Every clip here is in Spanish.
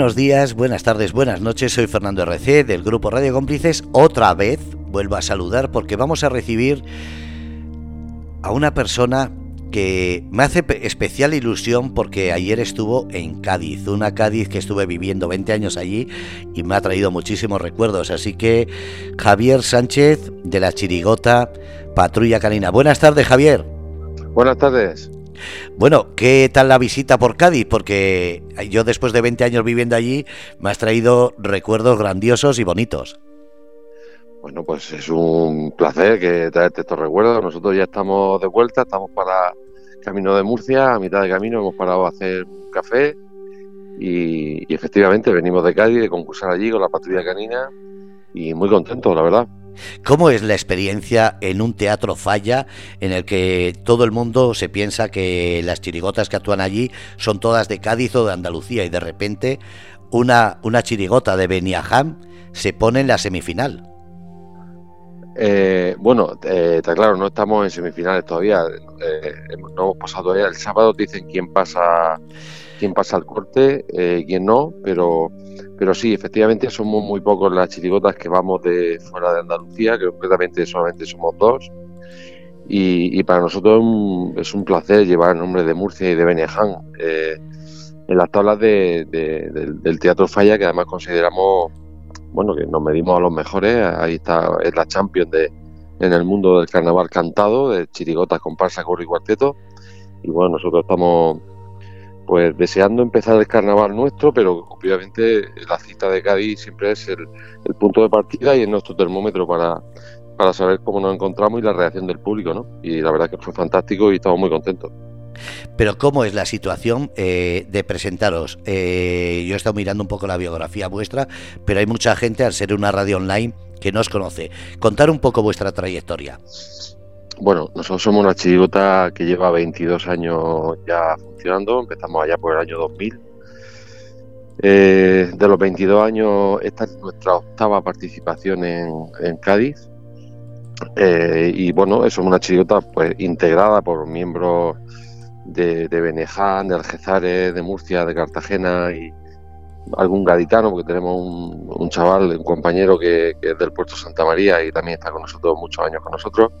Buenos días, buenas tardes, buenas noches. Soy Fernando RC del grupo Radio Cómplices. Otra vez vuelvo a saludar porque vamos a recibir a una persona que me hace especial ilusión porque ayer estuvo en Cádiz, una Cádiz que estuve viviendo 20 años allí y me ha traído muchísimos recuerdos. Así que Javier Sánchez de la Chirigota Patrulla Canina. Buenas tardes, Javier. Buenas tardes. Bueno, ¿qué tal la visita por Cádiz? Porque yo después de 20 años viviendo allí me has traído recuerdos grandiosos y bonitos. Bueno, pues es un placer que traerte estos recuerdos. Nosotros ya estamos de vuelta, estamos para camino de Murcia, a mitad de camino hemos parado a hacer un café y, y efectivamente venimos de Cádiz de concursar allí con la patrulla canina y muy contentos, la verdad. ¿Cómo es la experiencia en un teatro falla en el que todo el mundo se piensa que las chirigotas que actúan allí son todas de Cádiz o de Andalucía y de repente una, una chirigota de Beniajam se pone en la semifinal? Eh, bueno, eh, está claro, no estamos en semifinales todavía. Eh, no hemos pasado todavía. El sábado dicen quién pasa, quién pasa al corte, eh, quién no, pero pero sí, efectivamente somos muy pocos las chirigotas que vamos de fuera de Andalucía, que concretamente solamente somos dos. Y, para nosotros es un placer llevar el nombre de Murcia y de Beneján eh, en las tablas de, del, Teatro Falla, que además consideramos, bueno, que nos medimos a los mejores. Ahí está, es la champion de, en el mundo del carnaval cantado, de chirigotas, comparsa, coro y cuarteto. Y bueno, nosotros estamos pues deseando empezar el carnaval nuestro, pero obviamente la cita de Cádiz siempre es el, punto de partida y es nuestro termómetro para, para saber cómo nos encontramos y la reacción del público, ¿no? Y la verdad que fue fantástico y estamos muy contentos. Pero ¿cómo es la situación eh, de presentaros? Eh, yo he estado mirando un poco la biografía vuestra, pero hay mucha gente, al ser una radio online, que no os conoce. Contar un poco vuestra trayectoria. Bueno, nosotros somos una chirigota que lleva 22 años ya funcionando, empezamos allá por el año 2000. Eh, de los 22 años, esta es nuestra octava participación en, Cádiz. Eh, y bueno, somos una chirigota pues integrada por miembros de, de Beneján, de Algezares, de Murcia, de Cartagena y algún gaditano, porque tenemos un, chaval, un compañero que, que, es del puerto Santa María y también está con nosotros muchos años con nosotros.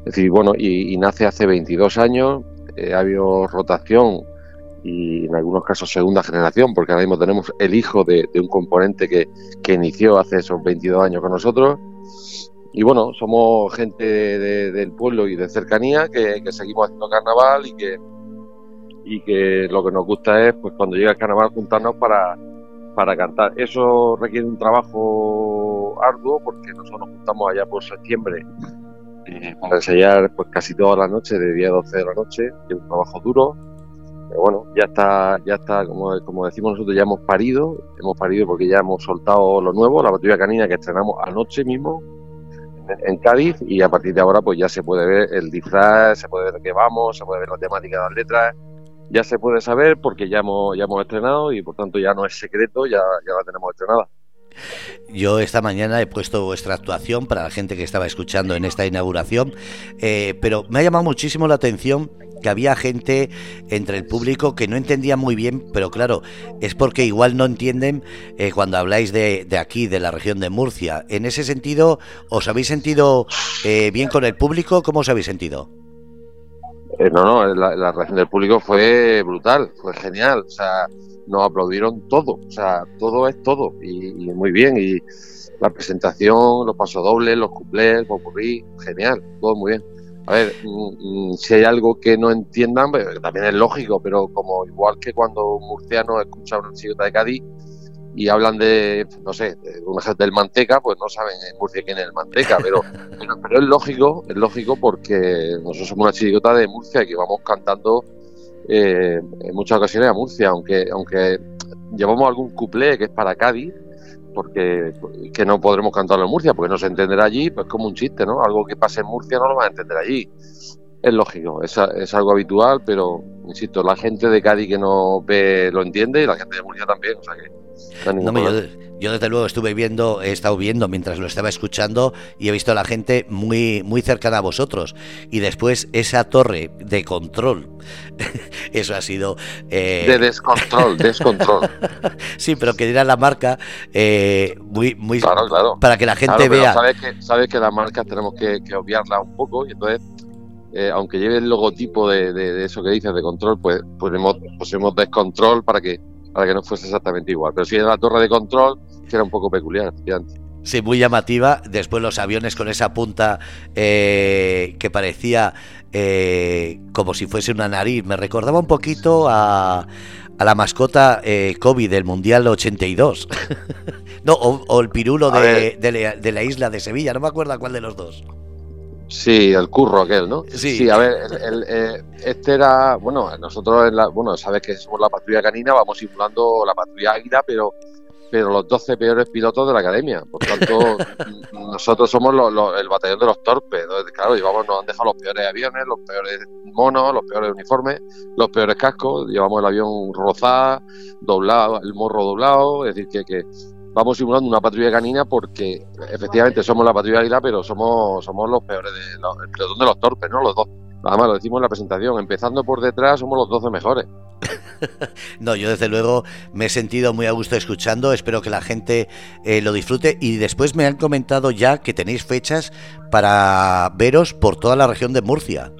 Es decir, bueno, y, nace hace 22 años, eh, ha habido rotación y en algunos casos segunda generación, porque ahora mismo tenemos el hijo de, un componente que, inició hace esos 22 años con nosotros. Y bueno, somos gente del pueblo y de cercanía que, seguimos haciendo carnaval y que, y que lo que nos gusta es, pues cuando llega el carnaval, juntarnos para, para cantar. Eso requiere un trabajo arduo porque nosotros nos juntamos allá por septiembre eh, para ensayar pues casi toda la noche, de día a 12 de la noche, es un trabajo duro. Pero bueno, ya está, ya está, como, como decimos nosotros, ya hemos parido, hemos parido porque ya hemos soltado lo nuevo, la patrulla canina que estrenamos anoche mismo en, Cádiz y a partir de ahora pues ya se puede ver el disfraz, se puede ver de qué vamos, se puede ver la temática de las letras, ya se puede saber porque ya hemos, ya hemos estrenado y por tanto ya no es secreto, ya, ya la tenemos estrenada. Yo esta mañana he puesto vuestra actuación para la gente que estaba escuchando en esta inauguración, eh, pero me ha llamado muchísimo la atención que había gente entre el público que no entendía muy bien, pero claro, es porque igual no entienden eh, cuando habláis de, aquí, de la región de Murcia. En ese sentido, ¿os habéis sentido eh, bien con el público? ¿Cómo os habéis sentido? No, no, la, reacción del público fue brutal, fue genial. O sea, nos aplaudieron todo, o sea, todo es todo, y, muy bien, y la presentación, los pasodobles, los cuplés, popurrí, genial, todo muy bien. A ver, mm, mm, si hay algo que no entiendan, pues, también es lógico, pero como igual que cuando un murciano escucha una chilota de Cádiz y hablan de, no sé, de, del manteca, pues no saben en Murcia quién es el manteca, pero, pero, es lógico, es lógico porque nosotros somos una chirigota de Murcia que vamos cantando eh, en muchas ocasiones a Murcia, aunque, aunque llevamos algún cuplé que es para Cádiz, porque que no podremos cantarlo en Murcia, porque no se entenderá allí, pues como un chiste, ¿no? Algo que pase en Murcia no lo va a entender allí. Es lógico, es, es algo habitual, pero insisto, la gente de Cádiz que no ve lo entiende y la gente de Murcia también, o sea que yo desde luego estuve viendo, he estado viendo mientras lo estaba escuchando y he visto a la gente muy, muy cercana a vosotros. Y después esa torre de control, eso ha sido... Eh, de descontrol, descontrol. sí, pero que dirá la marca eh, muy, muy... Claro, claro. Para que la gente vea... Sabes que, sabe que las marcas tenemos que, obviarla un poco y entonces... Eh, aunque lleve el logotipo de, eso que dices de control, pues, pues hemos, pues hemos descontrol para que para que no fuese exactamente igual. Pero si era la torre de control, que era un poco peculiar, Sí, muy llamativa. Después los aviones con esa punta eh, que parecía eh, como si fuese una nariz. Me recordaba un poquito a, a la mascota eh, Kobe del Mundial 82. no, o, el pirulo de, de, la, isla de Sevilla. No me acuerdo cuál de los dos. Sí, el curro aquel, ¿no? Sí, a ver, eh, este era, bueno, nosotros, en la, bueno, sabes que somos la patrulla canina, vamos simulando la patrulla águila, pero pero los 12 peores pilotos de la academia. Por tanto, nosotros somos el batallón de los torpes. claro, llevamos, nos han dejado los peores aviones, los peores monos, los peores uniformes, los peores cascos. Llevamos el avión rozado, doblado, el morro doblado. Es decir, que, que vamos simulando una patrulla canina porque efectivamente somos la patrulla águila, pero somos, somos los peores de los, el de los torpes, ¿no? Los dos. Además, lo decimos en la presentación, empezando por detrás somos los 12 mejores. no, yo desde luego me he sentido muy a gusto escuchando, espero que la gente eh, lo disfrute y después me han comentado ya que tenéis fechas para veros por toda la región de Murcia.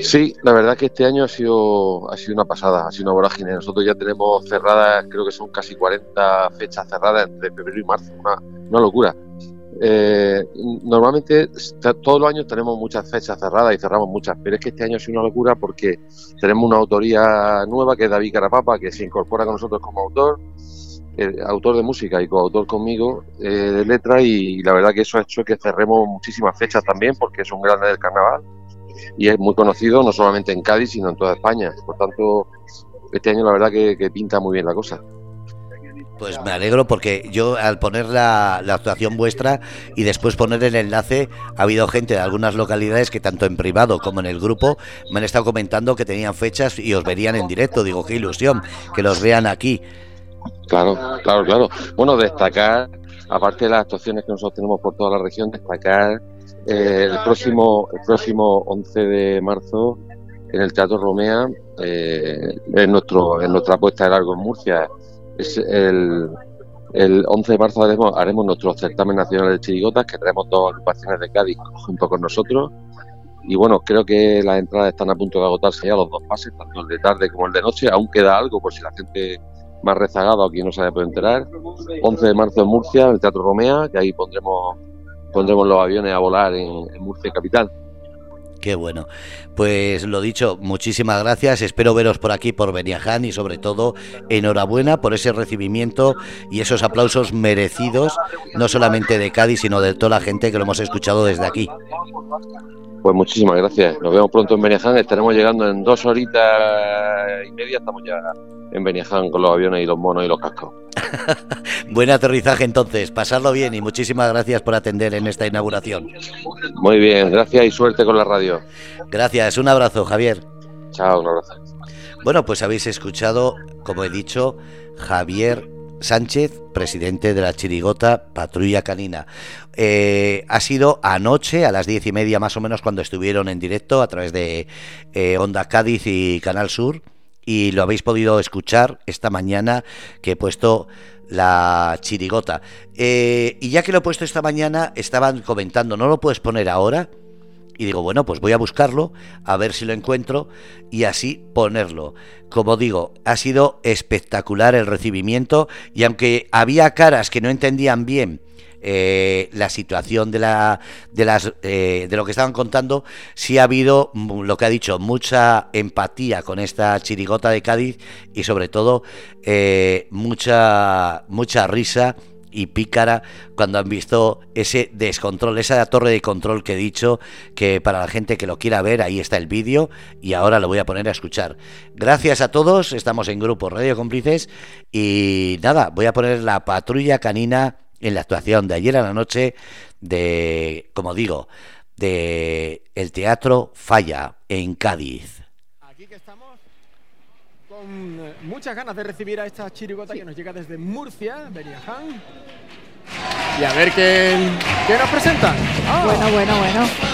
Sí, la verdad que este año ha sido, ha sido una pasada, ha sido una vorágine. Nosotros ya tenemos cerradas, creo que son casi 40 fechas cerradas entre febrero y marzo, una, locura. Eh, normalmente todos los años tenemos muchas fechas cerradas y cerramos muchas, pero es que este año ha sido una locura porque tenemos una autoría nueva que es David Carapapa, que se incorpora con nosotros como autor, eh, autor de música y coautor conmigo eh, de letra y la verdad que eso ha hecho que cerremos muchísimas fechas también porque es un grande del carnaval y es muy conocido no solamente en Cádiz sino en toda España. Por tanto, este año la verdad que pinta muy bien la cosa. Pues me alegro porque yo al poner la, actuación vuestra y después poner el enlace, ha habido gente de algunas localidades que tanto en privado como en el grupo me han estado comentando que tenían fechas y os verían en directo. Digo, qué ilusión, que los vean aquí. Claro, claro, claro. Bueno, destacar, aparte de las actuaciones que nosotros tenemos por toda la región, destacar eh, el próximo el próximo 11 de marzo en el Teatro Romea, eh, en, nuestro, en nuestra puesta de largo en Murcia, es el, el 11 de marzo haremos, haremos nuestro certamen nacional de chirigotas, que traemos dos agrupaciones de Cádiz junto con nosotros. Y bueno, creo que las entradas están a punto de agotarse ya los dos pases, tanto el de tarde como el de noche. Aún queda algo por si la gente más rezagada o quien no se haya podido enterar. 11 de marzo en Murcia, en el Teatro Romea, que ahí pondremos, pondremos los aviones a volar en, Murcia Capital. Qué bueno. Pues lo dicho, muchísimas gracias. Espero veros por aquí, por Beniaján y sobre todo enhorabuena por ese recibimiento y esos aplausos merecidos, no solamente de Cádiz, sino de toda la gente que lo hemos escuchado desde aquí. Pues muchísimas gracias. Nos vemos pronto en Beniaján. Estaremos llegando en dos horitas y media. Estamos ya en Beniaján con los aviones y los monos y los cascos. Buen aterrizaje entonces, pasarlo bien y muchísimas gracias por atender en esta inauguración. Muy bien, gracias y suerte con la radio. Gracias, un abrazo Javier. Chao, un abrazo. Bueno, pues habéis escuchado, como he dicho, Javier Sánchez, presidente de la Chirigota Patrulla Canina. Eh, ha sido anoche a las diez y media más o menos cuando estuvieron en directo a través de eh, Onda Cádiz y Canal Sur y lo habéis podido escuchar esta mañana que he puesto la chirigota. Eh, y ya que lo he puesto esta mañana, estaban comentando, ¿no lo puedes poner ahora? Y digo, bueno, pues voy a buscarlo, a ver si lo encuentro y así ponerlo. Como digo, ha sido espectacular el recibimiento y aunque había caras que no entendían bien eh, la situación de, la, de, las, eh, de lo que estaban contando, sí ha habido, mm, lo que ha dicho, mucha empatía con esta chirigota de Cádiz y sobre todo eh, mucha, mucha risa y pícara cuando han visto ese descontrol, esa torre de control que he dicho, que para la gente que lo quiera ver, ahí está el vídeo y ahora lo voy a poner a escuchar. Gracias a todos, estamos en Grupo Radio Cómplices y nada, voy a poner la patrulla canina en la actuación de ayer a la noche de, como digo, de el Teatro Falla en Cádiz. Aquí que estamos con eh, muchas ganas de recibir a esta chirigota que nos llega desde Murcia, Beriaján. Y a ver qué, qué nos presentan. Ah. Bueno, bueno, bueno.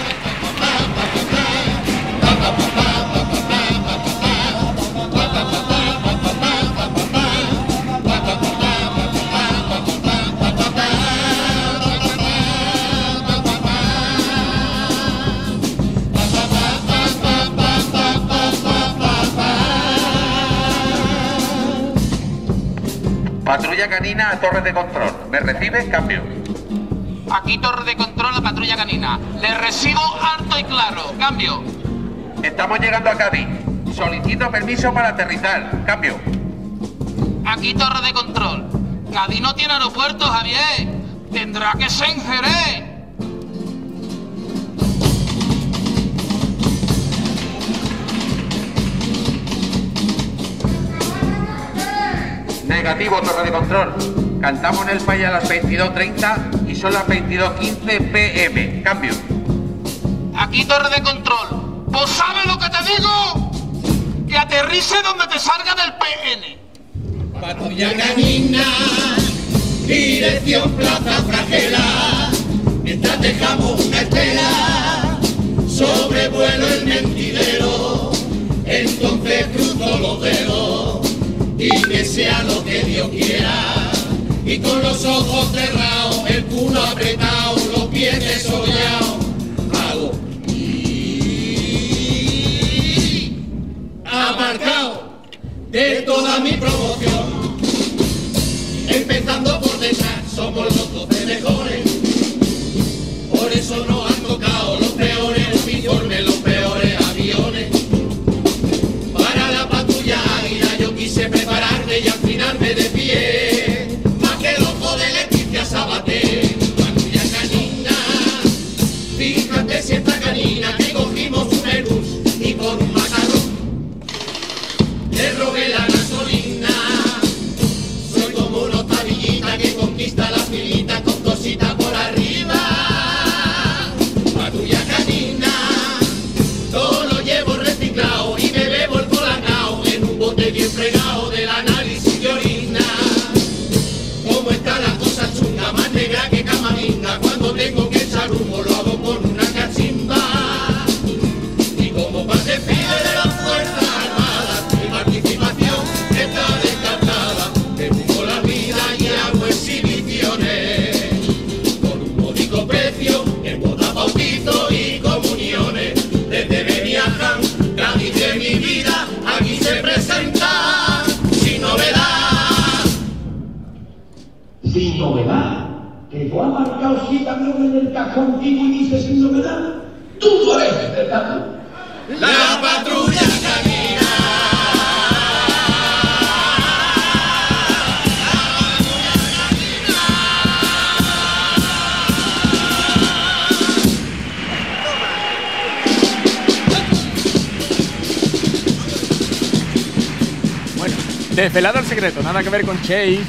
Patrulla canina a torre de control. ¿Me recibe? Cambio. Aquí torre de control a patrulla canina. Le recibo alto y claro. Cambio. Estamos llegando a Cádiz. Solicito permiso para aterrizar. Cambio. Aquí torre de control. Cádiz no tiene aeropuerto, Javier. Tendrá que ser en Jerez. Negativo, torre de control. Cantamos en el país a las 22.30 y son las 22.15 pm. Cambio. Aquí torre de control. ¿Vos sabes lo que te digo? Que aterrice donde te salga del PN. Patrulla canina, dirección Plaza Fragela. Mientras dejamos una estela, sobrevuelo el mentidero. Entonces cruzo los Quiera. Y con los ojos cerrados, el culo apretado, los pies desollados, hago y aparcado de toda mi promoción. Tú lo eres, ¿verdad? La patrulla canina. Bueno, desvelado el secreto, nada que ver con Chase,